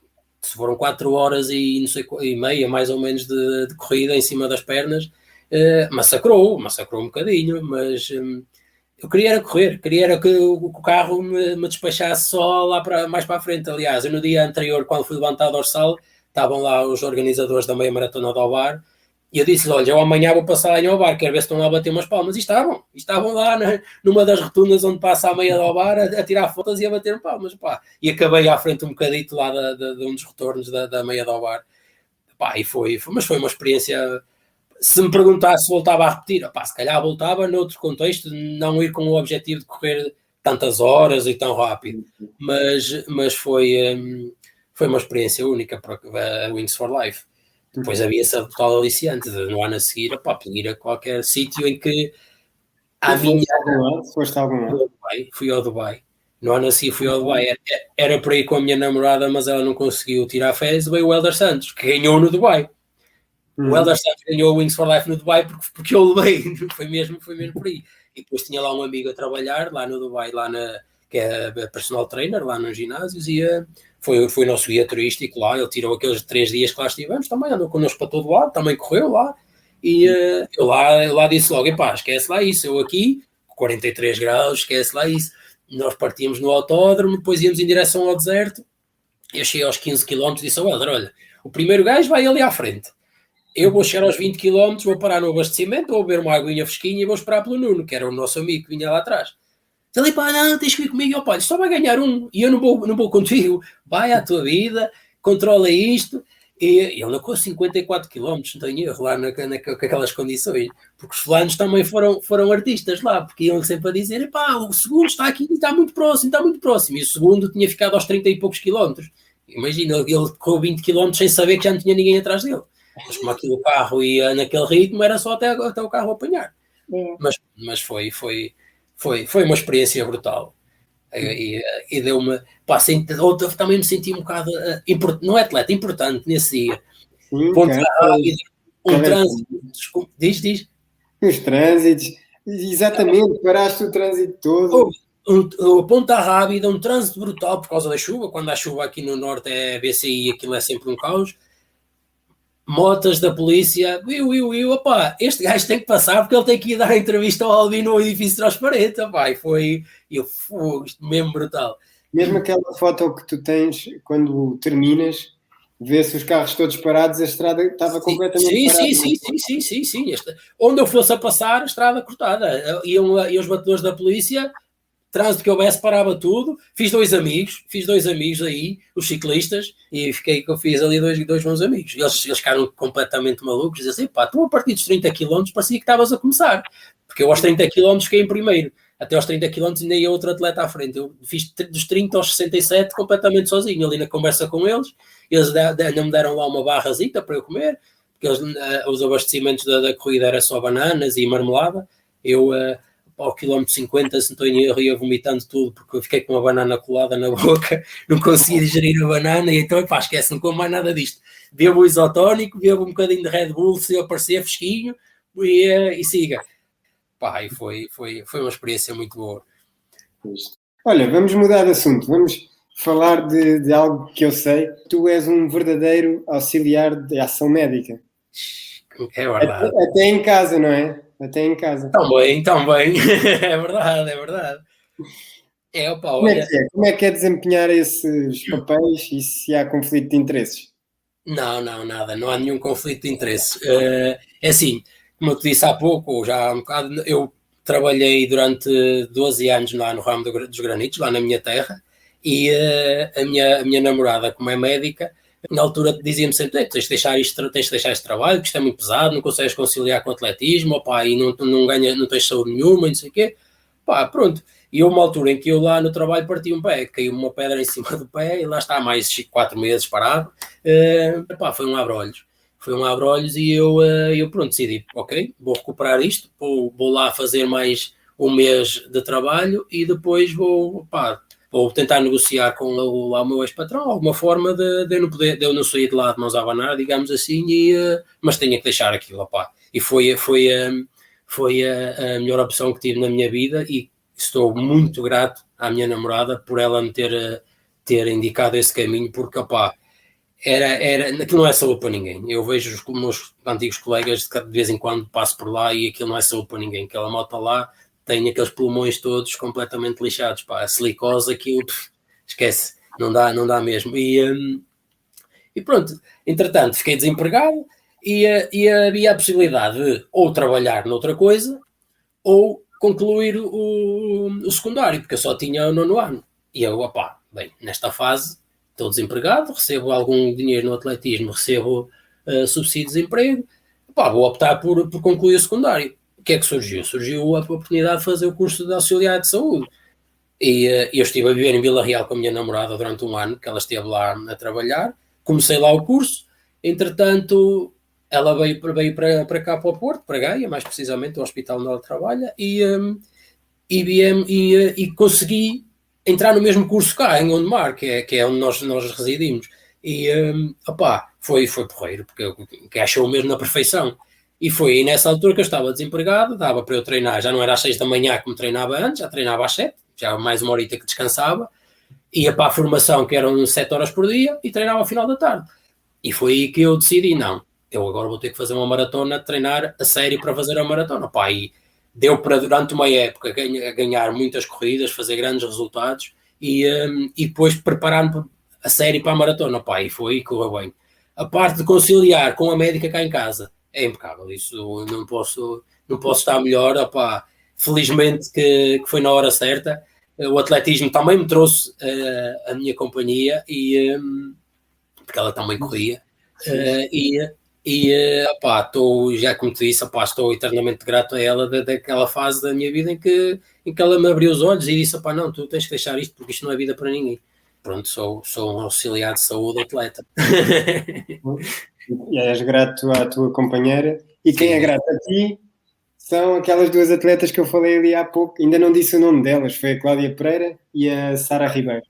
se foram 4 horas e, não sei, e meia, mais ou menos, de, de corrida em cima das pernas, uh, massacrou, massacrou um bocadinho, mas um, eu queria era correr, queria era que o, o carro me, me, despachasse só lá para, mais para a frente. Aliás, eu no dia anterior, quando fui levantado ao sal, estavam lá os organizadores da meia maratona do Alvar e eu disse olha, eu amanhã vou passar lá em Obar, quero ver se estão lá a bater umas palmas. E estavam, e estavam lá na, numa das rotundas onde passa a meia do Obar a, a, tirar fotos e a bater palmas. Pá. E acabei à frente um bocadito lá de, um dos retornos da, da meia do Obar. Pá, e foi, foi, mas foi uma experiência. Se me perguntasse se voltava a repetir, pá, se calhar voltava noutro contexto, não ir com o objetivo de correr tantas horas e tão rápido. Mas, mas foi, hum, foi uma experiência única para a Wings for Life. Depois havia essa total aliciante de no ano a seguir, opá, ir a qualquer sítio em que a minha. Foste algum lado? Fui ao Dubai. No ano a seguir fui ao Dubai. Era, era para ir com a minha namorada, mas ela não conseguiu tirar férias. Veio o Elder Santos, que ganhou no Dubai. Hum. O Elder Santos ganhou o Wings for Life no Dubai porque, porque eu levei. [LAUGHS] Foi mesmo, foi mesmo por aí. E depois tinha lá um amigo a trabalhar, lá no Dubai, lá na, que é personal trainer, lá nos ginásios, e foi, foi o nosso guia turístico lá, ele tirou aqueles três dias que lá estivemos, também andou connosco para todo lado, também correu lá, e uh, eu, lá, eu lá disse logo, pá, esquece lá isso, eu aqui, 43 graus, esquece lá isso, nós partimos no autódromo, depois íamos em direção ao deserto, eu cheguei aos 15 km e disse ao Helder, olha, o primeiro gajo vai ali à frente, eu vou chegar aos 20 km, vou parar no abastecimento, vou beber uma aguinha fresquinha e vou esperar pelo Nuno, que era o nosso amigo que vinha lá atrás. Ele, pá, não, tens que ir comigo. Eu, pá, só vai ganhar um e eu não vou, não vou contigo. Vai à tua vida, controla isto. E ele andou 54 km, não tenho erro, lá na, na, naquelas condições. Porque os fulanos também foram, foram artistas lá, porque iam sempre a dizer: pá, o segundo está aqui e está muito próximo, está muito próximo. E o segundo tinha ficado aos 30 e poucos quilómetros. Imagina, ele correu 20 km sem saber que já não tinha ninguém atrás dele. Mas como aquilo o carro ia naquele ritmo, era só até, até o carro apanhar. É. Mas, mas foi, foi, foi, foi uma experiência brutal. E, e deu-me. Também me senti um bocado. Uh, não é atleta, importante nesse dia. Sim, Ponto rápido, um trânsito. Diz, diz. Os trânsitos. Exatamente, paraste o trânsito todo. Um, um, ponta rápida, um trânsito brutal por causa da chuva. Quando há chuva aqui no norte é BCI, aquilo é sempre um caos motas da polícia, viu, viu, viu, opá, este gajo tem que passar porque ele tem que ir dar a entrevista ao Alvin no edifício transparente, opá, e foi, eu fui mesmo brutal. Mesmo aquela foto que tu tens quando terminas, vê-se os carros todos parados, a estrada estava sim, completamente sim, parada. Sim, sim, sim, sim, sim, sim, sim. Onde eu fosse a passar, a estrada cortada. Iam, e os batedores da polícia trânsito que houvesse, parava tudo. Fiz dois amigos, fiz dois amigos aí, os ciclistas, e fiquei que eu fiz ali dois, dois bons amigos. Eles, eles ficaram completamente malucos, diziam assim: pá, tu a partir dos 30 km parecia que estavas a começar, porque eu aos 30 km fiquei em primeiro. Até aos 30 km ainda ia outro atleta à frente. Eu fiz dos 30 aos 67 completamente sozinho, ali na conversa com eles. Eles não me deram lá uma barrazita para eu comer, porque eles, uh, os abastecimentos da, da corrida era só bananas e marmelada. Eu. Ao quilómetro 50, se não estou em erro, ia vomitando tudo, porque eu fiquei com uma banana colada na [LAUGHS] boca, não conseguia digerir a banana, e então, pá, esquece, não como mais nada disto. Bebo o isotónico, bebo um bocadinho de Red Bull, se eu aparecer fresquinho, e, eh, e siga. Pá, e foi, foi, foi uma experiência muito boa. Olha, vamos mudar de assunto, vamos falar de, de algo que eu sei. Tu és um verdadeiro auxiliar de ação médica. É verdade. Até, até em casa, não é? Até em casa. Também, também. [LAUGHS] é verdade, é verdade. É, opa, Como, é que é? Como é que é desempenhar esses papéis e se há conflito de interesses? Não, não, nada, não há nenhum conflito de interesse. Uh, é assim, como eu te disse há pouco, já há um bocado, eu trabalhei durante 12 anos lá no ramo dos granitos, lá na minha terra, e uh, a, minha, a minha namorada, como é médica, na altura dizia-me sempre: tens de deixar isto, tens de deixar este trabalho, que isto é muito pesado, não consegues conciliar com o atletismo, opá, e não, não, ganha, não tens saúde nenhuma, não sei o quê. Pá, pronto. E houve uma altura em que eu lá no trabalho parti um pé, caiu uma pedra em cima do pé e lá está mais quatro meses parado. Uh, pá, foi um abre-olhos. Foi um abre-olhos e eu, uh, eu pronto, decidi, ok, vou recuperar isto, vou, vou lá fazer mais um mês de trabalho e depois vou, pá, ou tentar negociar com o, o meu ex-patrão alguma forma de, de, eu não poder, de eu não sair de lá de mãos à banana, digamos assim, e, uh, mas tenho que deixar aquilo, opá. E foi, foi, uh, foi a, a, melhor opção que tive na minha vida e estou muito grato à minha namorada por ela me ter, ter indicado esse caminho, porque, opá, era, era, aquilo não é saúde para ninguém. Eu vejo os meus antigos colegas de vez em quando passo por lá e aquilo não é saúde para ninguém. Aquela moto lá tem aqueles pulmões todos completamente lixados, pá, a silicose aquilo, pff, esquece, não dá, não dá mesmo. E, um, e pronto, entretanto, fiquei desempregado e, uh, e havia a possibilidade de ou trabalhar noutra coisa ou concluir o, o secundário, porque eu só tinha o nono ano. E eu, opá, bem, nesta fase estou desempregado, recebo algum dinheiro no atletismo, recebo uh, subsídio de desemprego, opá, vou optar por, por concluir o secundário que é que surgiu? Surgiu a oportunidade de fazer o curso de auxiliar de saúde. E uh, eu estive a viver em Vila Real com a minha namorada durante um ano, que ela esteve lá a trabalhar. Comecei lá o curso, entretanto, ela veio, veio para, para cá para o Porto, para Gaia, mais precisamente, o hospital onde ela trabalha, e, um, e, e, eh, e, consegui entrar no mesmo curso cá, em Ondemar, que é, que é onde nós, nós residimos. E, um, opá, foi, foi porreiro, porque que achou mesmo na perfeição. E foi nessa altura que eu estava desempregado, dava para eu treinar, já não era às seis da manhã como treinava antes, já treinava às sete, já mais uma horita que descansava, ia para a formação que eram sete horas por dia e treinava ao final da tarde. E foi aí que eu decidi, não, eu agora vou ter que fazer uma maratona, treinar a sério para fazer a maratona. Pá, e deu para durante uma época ganhar muitas corridas, fazer grandes resultados e, um, e depois preparar-me a série para a maratona. Pá, e foi e correu bem. A parte de conciliar com a médica cá em casa, é impecável. Isso não posso, não posso estar melhor. Opa, felizmente que, que foi na hora certa. O atletismo também me trouxe uh, a minha companhia e um, porque ela também corria. Uh, e e opá, estou, já como te disse, opá, estou eternamente grato a ela da, daquela fase da minha vida em que, em que ela me abriu os olhos e disse: opá, não, tu tens que deixar isto porque isto não é vida para ninguém. Pronto, sou, sou um auxiliar de saúde atleta. [LAUGHS] E és grato à tua companheira. E quem é grato a ti são aquelas duas atletas que eu falei ali há pouco. Ainda não disse o nome delas, foi a Cláudia Pereira e a Sara Ribeiro.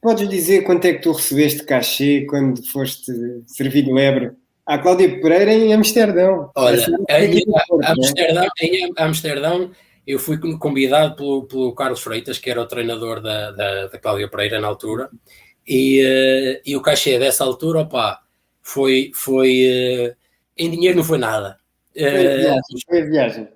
Podes dizer quanto é que tu recebeste cachê quando foste servir de lebre? A Cláudia Pereira em Amsterdão. Olha, em, Amsterdão, em Amsterdão eu fui convidado pelo, pelo Carlos Freitas, que era o treinador da, da, da Cláudia Pereira na altura, e, uh, e o cachê dessa altura, opá, foi, foi uh, em dinheiro não foi nada. Foi a eh, viagem. Foi a viagem.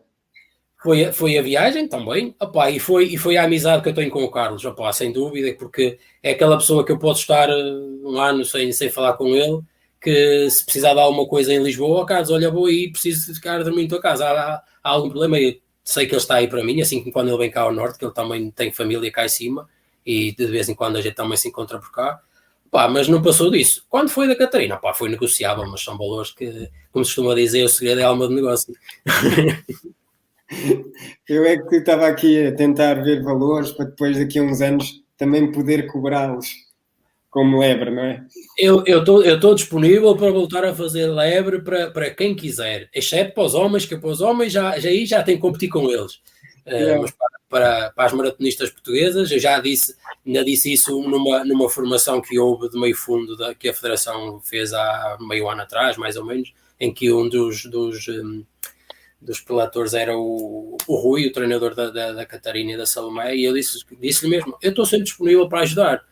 Foi, foi a viagem também, opa, e, foi, e foi a amizade que eu tenho com o Carlos, opa, sem dúvida, porque é aquela pessoa que eu posso estar eh, um ano sem, sem falar com ele, que se precisar de alguma coisa em Lisboa, Carlos, olha, vou aí, preciso ficar a dormir em tua casa, há, há, há algum problema? Eu sei que ele está aí para mim, assim como quando ele vem cá ao norte, que ele também tem família cá em cima, e de vez em quando a gente também se encontra por cá, Pá, mas não passou disso. Quando foi da Catarina, pá, foi negociável, mas são valores que, como se costuma dizer, o segredo é a alma de negócio. [LAUGHS] Eu é que estava aqui a tentar ver valores para depois, daqui a uns anos, também poder cobrá-los como lebre, não é? Eu estou eu eu disponível para voltar a fazer lebre para, para quem quiser, exceto para os homens, que para os homens já, já aí já tem que competir com eles. Uh, mas para, para, para, as maratonistas portuguesas, eu já disse, ainda disse isso numa, numa formação que houve de meio fundo da, que a Federação fez há meio ano atrás, mais ou menos, em que um dos, dos, um, dos prelatores era o, o Rui, o treinador da, da, da Catarina e da Salomé, e eu disse-lhe disse mesmo: Eu estou sempre disponível para ajudar.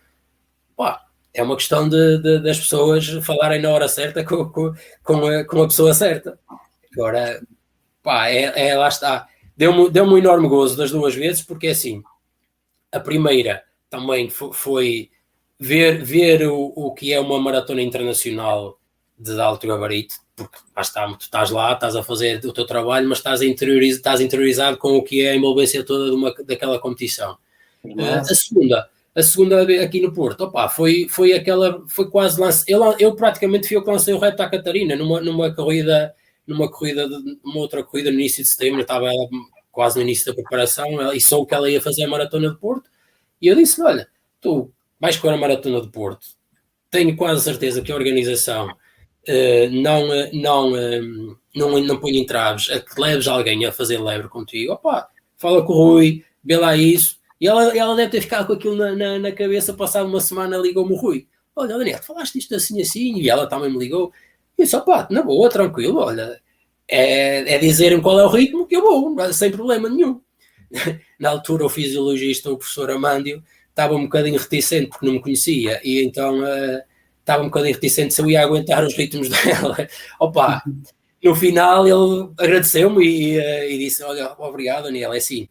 Pá, é uma questão de, de, das pessoas falarem na hora certa com, com, com, a, com a pessoa certa. Agora, pá, é, é lá está. Deu-me deu um enorme gozo das duas vezes, porque é assim, a primeira também foi ver, ver o, o que é uma maratona internacional de alto gabarito, porque lá está, tu estás lá, estás a fazer o teu trabalho, mas estás, interioriz, estás interiorizado com o que é a envolvência toda de uma, daquela competição. Uh, a segunda, a segunda aqui no Porto, opa, foi, foi aquela, foi quase lance, eu, eu praticamente fui eu que lancei o reto à Catarina numa, numa corrida, numa corrida, uma outra corrida no início de setembro, estava quase no início da preparação e soube que ela ia fazer a maratona de Porto, e eu disse: Olha, tu vais com a maratona de Porto, tenho quase certeza que a organização uh, não, não, uh, não, não põe entraves a que leves alguém a fazer lebre contigo, opa, fala com o Rui, vê lá isso e ela, ela deve ter ficado com aquilo na, na, na cabeça, passado uma semana ligou-me o Rui. Olha, Daniel, falaste isto assim assim, e ela também me ligou. E disse, pá, na boa, tranquilo, olha, é, é dizerem qual é o ritmo que eu vou, sem problema nenhum. [LAUGHS] na altura o fisiologista, o professor Amândio, estava um bocadinho reticente porque não me conhecia, e então uh, estava um bocadinho reticente se eu ia aguentar os ritmos [LAUGHS] dela. Opa, no final ele agradeceu-me e, uh, e, disse, olha, obrigado Daniel, é assim,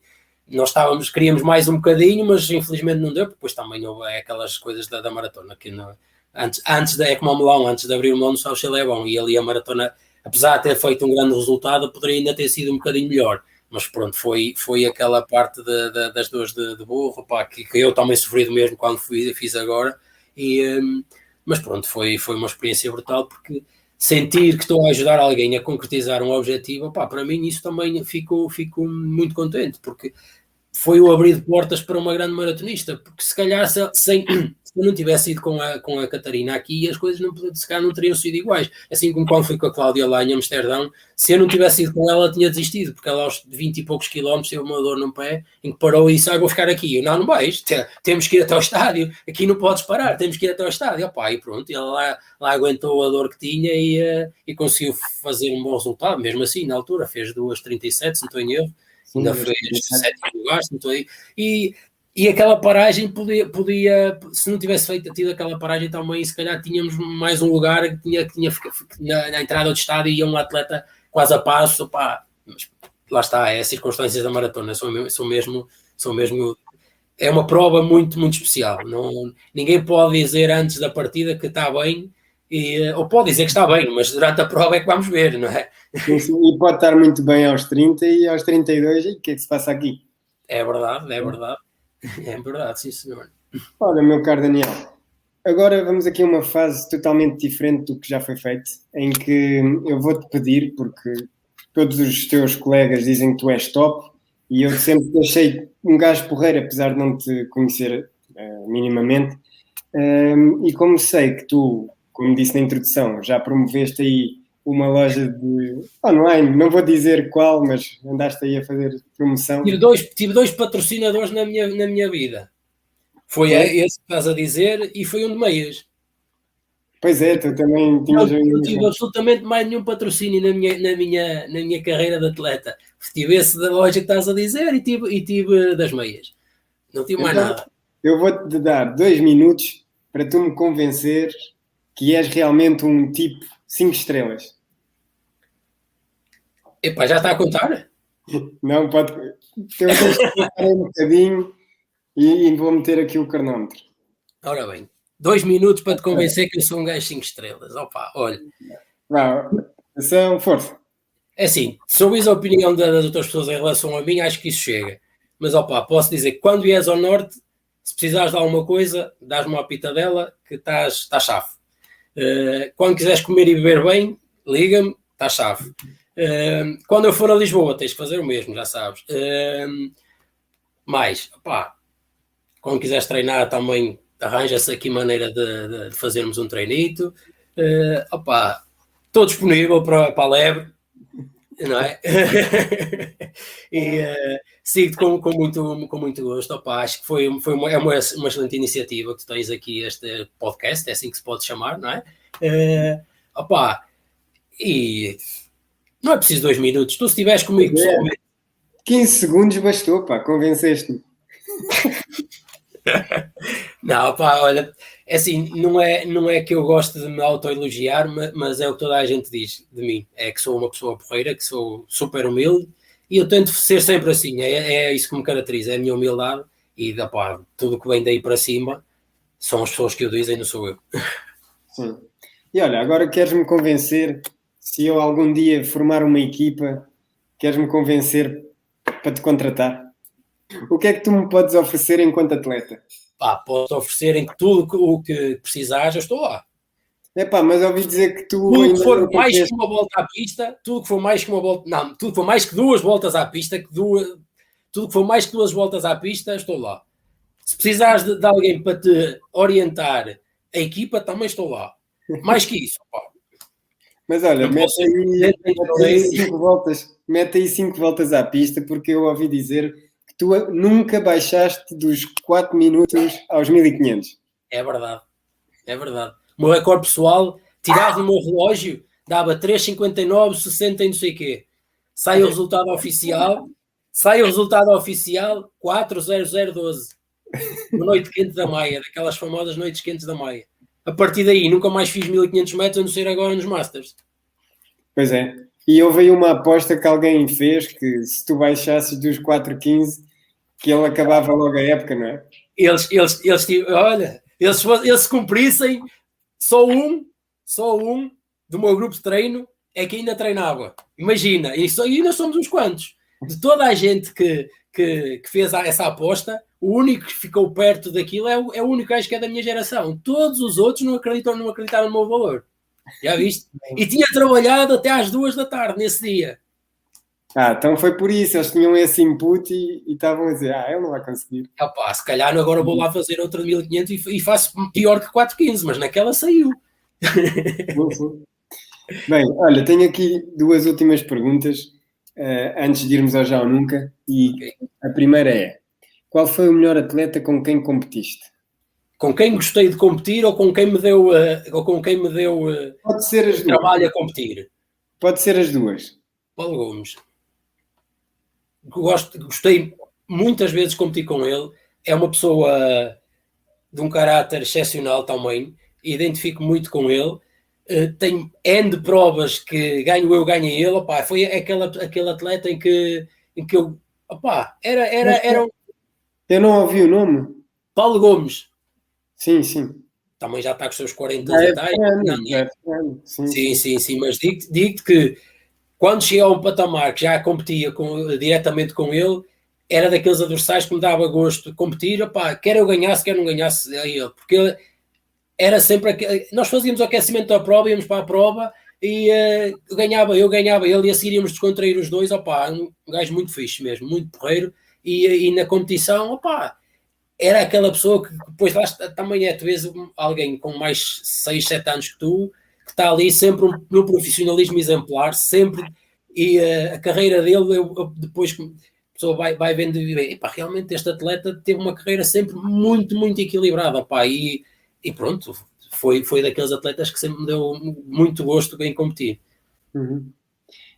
nós estávamos, queríamos mais um bocadinho, mas infelizmente não deu, porque depois também houve aquelas coisas da, da maratona, que no, antes, antes da, é melão, antes de abrir o melão no São é bom, e ali a maratona, apesar de ter feito um grande resultado, poderia ainda ter sido um bocadinho melhor, mas pronto, foi, foi aquela parte de, de, das duas de, de burro, pá, que, que, eu também sofri mesmo quando fui, fiz agora, e, um, mas pronto, foi, foi uma experiência brutal, porque sentir que estou a ajudar alguém a concretizar um objetivo, pá, para mim isso também fico, fico muito contente, porque foi o abrir de portas para uma grande maratonista, porque se calhar se, sem, se eu não tivesse ido com a, com a Catarina aqui, as coisas não, se calhar não teriam sido iguais. Assim como quando fui com a Cláudia lá em Amsterdão, se eu não tivesse ido com ela, tinha desistido, porque ela aos 20 e poucos quilómetros teve uma dor no pé, em que parou e disse, ah, vou ficar aqui. Eu, não, não vais, temos que ir até ao estádio, aqui não podes parar, temos que ir até ao estádio. Opa, e pronto, ela lá, lá aguentou a dor que tinha e, uh, e conseguiu fazer um bom resultado, mesmo assim, na altura, fez 2,37, se não estou em erro, ainda fez sétimo lugar, se não estou aí, e e aquela paragem podia, podia, se não tivesse feito tido aquela paragem também, se calhar tínhamos mais um lugar que tinha, que tinha na, na entrada do estádio ia um atleta quase a passo, pá, mas lá está, é as circunstâncias da maratona, são, são mesmo, são mesmo, é uma prova muito, muito especial, não, ninguém pode dizer antes da partida que está bem, e, ou pode dizer que está bem, mas durante a prova é que vamos ver, não é? E pode estar muito bem aos 30 e aos 32, e o que é que se passa aqui? É verdade, é verdade. [LAUGHS] É verdade, sim, senhor. Olha, meu caro Daniel, agora vamos aqui a uma fase totalmente diferente do que já foi feito, em que eu vou-te pedir, porque todos os teus colegas dizem que tu és top, e eu sempre te achei um gajo porreiro, apesar de não te conhecer uh, minimamente. Um, e como sei que tu, como disse na introdução, já promoveste aí uma loja de online, não vou dizer qual, mas andaste aí a fazer promoção. Tive dois, tive dois patrocinadores na minha, na minha vida. Foi é? esse que estás a dizer e foi um de meias. Pois é, tu também tinhas. Não, não tive absolutamente mais nenhum patrocínio na minha, na minha, na minha carreira de atleta. Tive esse da loja que estás a dizer e tive, e tive das meias. Não tive mais então, nada. Eu vou-te dar dois minutos para tu me convencer que és realmente um tipo 5 estrelas. Epá, já está a contar? [LAUGHS] Não, pode. Eu vou um bocadinho e, e vou meter aqui o cronómetro. Ora bem, dois minutos para te convencer que eu sou um gajo 5 estrelas. Opa, olha. Vá, atenção, força. É assim, se ouvis a opinião das outras pessoas em relação a mim, acho que isso chega. Mas opa, posso dizer que quando vies ao norte, se precisares de alguma coisa, dás-me uma pitadela que estás, estás chave. Uh, quando quiseres comer e beber bem, liga-me, está chave. Uh, quando eu for a Lisboa, tens de fazer o mesmo, já sabes. Uh, mais, opá, quando quiseres treinar também arranja-se aqui maneira de, de, fazermos um treinito. Uh, opá, estou disponível para, para a lebre. não é? [LAUGHS] e uh, sigo com, com, muito, com muito gosto. Opa, acho que foi, foi uma, é uma, uma excelente iniciativa que tu tens aqui, este podcast, é assim que se pode chamar, não é? Uh, opa, e não é preciso dois minutos. Tu, se estiveres comigo é. pessoalmente. 15 segundos bastou, pá, convenceste-me. [LAUGHS] não, pá, olha, é assim, não é, não é que eu gosto de me autoelogiar, mas é o que toda a gente diz de mim. É que sou uma pessoa porreira, que sou super humilde e eu tento ser sempre assim. É, é isso que me caracteriza, é a minha humildade e pá, tudo que vem daí para cima são as pessoas que o dizem, não sou eu. Sim. E olha, agora queres-me convencer, se eu algum dia formar uma equipa, queres-me convencer para te contratar? O que é que tu me podes oferecer enquanto atleta? Pá, posso oferecer em tudo o que precisares, eu estou lá. É pá, mas ouvi dizer que tu. Tudo que for mais que uma volta à pista, tudo que for mais que uma volta. Não, tudo que for mais que duas voltas à pista, que duas, tudo que for mais que duas voltas à pista, estou lá. Se precisares de, de alguém para te orientar a equipa, também estou lá. Mais que isso, pá. Mas olha, mete aí, mete aí cinco voltas, mete aí cinco voltas à pista, porque eu ouvi dizer que tu nunca baixaste dos 4 minutos aos 1500. É verdade, é verdade. O meu recorde pessoal, tirado do meu relógio, dava 3,59, 60 e não sei o quê. Sai o resultado oficial, sai o resultado oficial 40012. Uma noite quente da Maia, daquelas famosas noites quentes da Maia. A partir daí, nunca mais fiz 1500 metros, a não ser agora nos Masters. Pois é. E houve aí uma aposta que alguém fez que se tu baixasses dos 4,15 que ele acabava logo a época, não é? Eles, eles, eles olha, eles, eles se cumprissem, só um, só um do meu grupo de treino é que ainda treinava. Imagina, e, só, e ainda somos uns quantos. De toda a gente que, que, que, fez essa aposta, o único que ficou perto daquilo é o, é o único gajo que é da minha geração. Todos os outros não acreditam, não acreditaram no meu valor. Já viste? E tinha trabalhado até às duas da tarde nesse dia. Ah, então foi por isso, eles tinham esse input e, e estavam a dizer, ah, ele não vai conseguir. Opa, se calhar agora vou lá fazer outra de 1500 e, e faço pior que 415, mas naquela saiu. Bem, olha, tenho aqui duas últimas perguntas uh, antes de irmos ao Já ou Nunca. E okay. a primeira é: qual foi o melhor atleta com quem competiste? Com quem gostei de competir ou com quem me deu, uh, ou com quem me deu uh, Pode ser as trabalho duas. a competir? Pode ser as duas. Paulo Gomes gosto, gostei muitas vezes de competir com ele. É uma pessoa de um caráter excepcional também. Identifico muito com ele. Uh, tenho N de provas que ganho eu, ganho ele. Opa, foi aquele, aquele atleta em que, em que eu. Opa, era, era, era. Eu não ouvi o nome. Paulo Gomes. Sim, sim. Também já está com os seus 40 anos. É, é, sim, sim, sim, sim, mas digo-te digo que quando cheguei a um patamar que já competia com, diretamente com ele, era daqueles adversários que me dava gosto de competir, opá, quer eu ganhasse, quer não ganhasse a ele, porque era sempre, nós fazíamos o aquecimento da prova, íamos para a prova e uh, ganhava eu, ganhava ele e assim iríamos descontrair os dois, opá, um gajo muito fixe mesmo, muito porreiro. E, e na competição, opá, era aquela pessoa que depois lá também é, tu vês alguém com mais 6, 7 anos que tu, que está ali sempre um, no profissionalismo exemplar, sempre, e uh, a carreira dele, eu, eu, depois a pessoa vai, vai vendo e vê, epá, realmente este atleta teve uma carreira sempre muito, muito equilibrada, pá, e, e pronto, foi, foi daqueles atletas que sempre me deu muito gosto em competir. Uhum.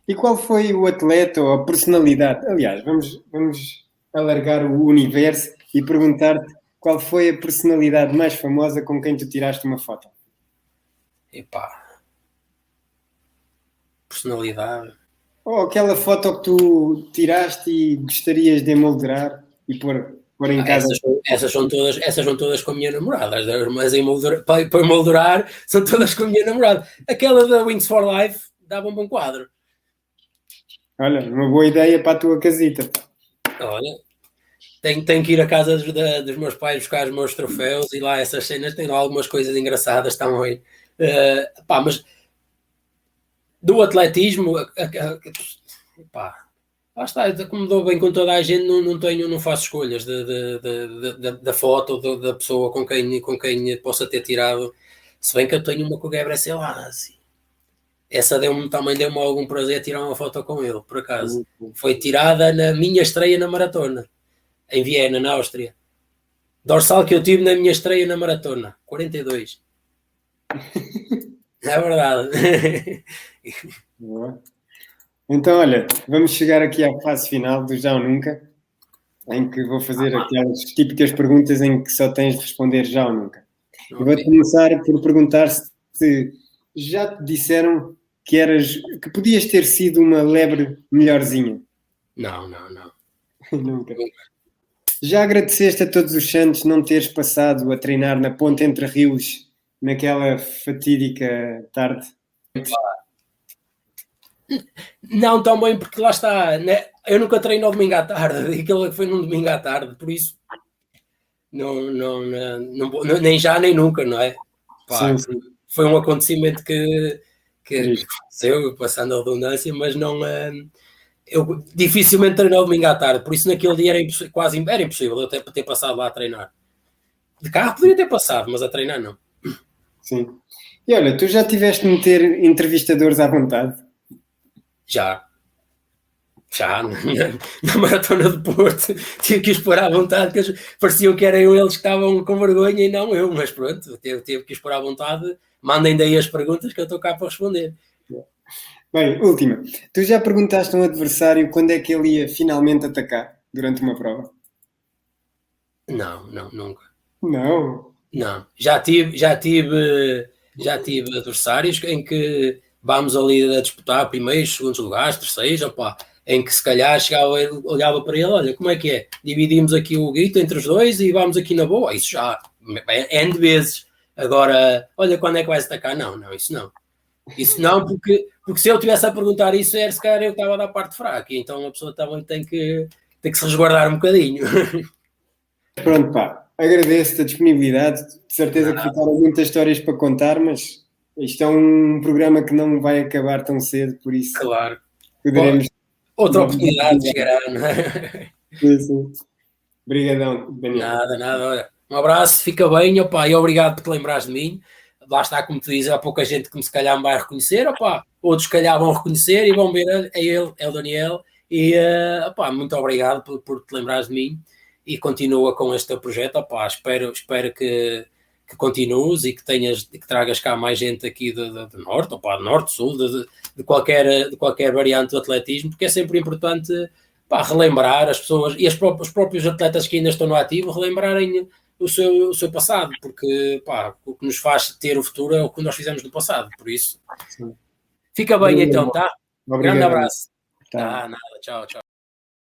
E qual foi o atleta ou a personalidade? Aliás, vamos, vamos alargar o universo e perguntar-te qual foi a personalidade mais famosa com quem tu tiraste uma foto? Epá. Personalidade. Ou aquela foto que tu tiraste e gostarias de emoldurar e pôr, pôr em ah, casa. Essas, essas, são todas, essas são todas com a minha namorada. Mas para emoldurar são todas com a minha namorada. Aquela da Wings for Life dava um bom quadro. Olha, uma boa ideia para a tua casita. Olha, tenho, tenho que ir à casa dos, dos meus pais buscar os meus troféus e lá essas cenas têm lá algumas coisas engraçadas também. Uh, pá, mas do atletismo, pá, lá está, como dou bem com toda a gente, não, não tenho, não faço escolhas de, de, de, da foto de, da pessoa com quem, com quem possa ter tirado, se bem que eu tenho uma com o Gabriel Selassie. essa deu também deu-me algum prazer tirar uma foto com ele, por acaso. Foi tirada na minha estreia na maratona, em Viena, na Áustria. Dorsal que eu tive na minha estreia na maratona, 42. É verdade. Boa. Então, olha, vamos chegar aqui à fase final do Já ou Nunca, em que vou fazer aquelas típicas perguntas em que só tens de responder já ou nunca. Okay. vou começar por perguntar se já te disseram que eras que podias ter sido uma lebre melhorzinha. Não, não, não. [LAUGHS] nunca. Já agradeceste a todos os santos não teres passado a treinar na ponte entre rios naquela fatídica tarde? Não tão bem, porque lá está, né? eu nunca treino ao domingo à tarde, [LAUGHS] aquilo foi num domingo à tarde, por isso não, não, não, não nem já nem nunca, não é? Pá, sim, sim. Foi um acontecimento que, que aconteceu, passando a redundância, mas não. Uh, eu dificilmente treino ao domingo à tarde, por isso naquele dia era quase era impossível eu ter, ter passado lá a treinar. De carro poderia ter passado, mas a treinar não. Sim. E olha, tu já tiveste de meter entrevistadores à vontade? Já. Já, na, [LAUGHS] na Maratona de Porto, tive que os pôr à vontade, que pareciam que eram eles que estavam com vergonha e não eu, mas pronto, tive, tive que os pôr à vontade. Mandem daí as perguntas que eu estou cá para responder. Bem, última. Tu já perguntaste a um adversário quando é que ele ia finalmente atacar durante uma prova? Não, não, nunca. Não? Não. Já tive, já tive, já tive adversários em que vamos ali a disputar primeiros, segundos lugares, terceiros, opa, em que se calhar chegava, olhava para ele, olha, como é que é? Dividimos aqui o guito entre os dois e vamos aqui na boa. Isso já é N vezes. Agora, olha, quando é que vai atacar? Não, não, isso não. Isso não, porque, porque se eu tivesse a perguntar isso, era se calhar eu estava da parte fraca, então a pessoa também tem que, tem que se resguardar um bocadinho. [LAUGHS] Pronto, pá, agradeço-te a disponibilidade, de certeza que ficaram muitas histórias para contar, mas isto é um programa que não vai acabar tão cedo, por isso. Claro. Poderemos. Outra oportunidade chegará, não é? Sim. Obrigadão, Daniel. Nada, nada. Olha, um abraço, fica bem, opa, e obrigado por te lembrares de mim. Lá está, como tu dizes, há pouca gente que me se calhar me vai reconhecer, opa, outros se calhar vão reconhecer e vão ver, é ele, é o Daniel. E uh, opa, muito obrigado por, por te lembrares de mim e continua com este teu projeto. Opa, espero, espero que que continues e que tenhas que tragas cá mais gente aqui do, do, do norte, para norte, sul, de, de, qualquer, de qualquer variante do atletismo, porque é sempre importante pá, relembrar as pessoas e as próprias, os próprios atletas que ainda estão no ativo relembrarem o seu, o seu passado, porque pá, o que nos faz ter o futuro é o que nós fizemos no passado, por isso. Sim. Fica bem então, tá? Obrigado. Grande abraço. Tá. Ah, nada, tchau, tchau.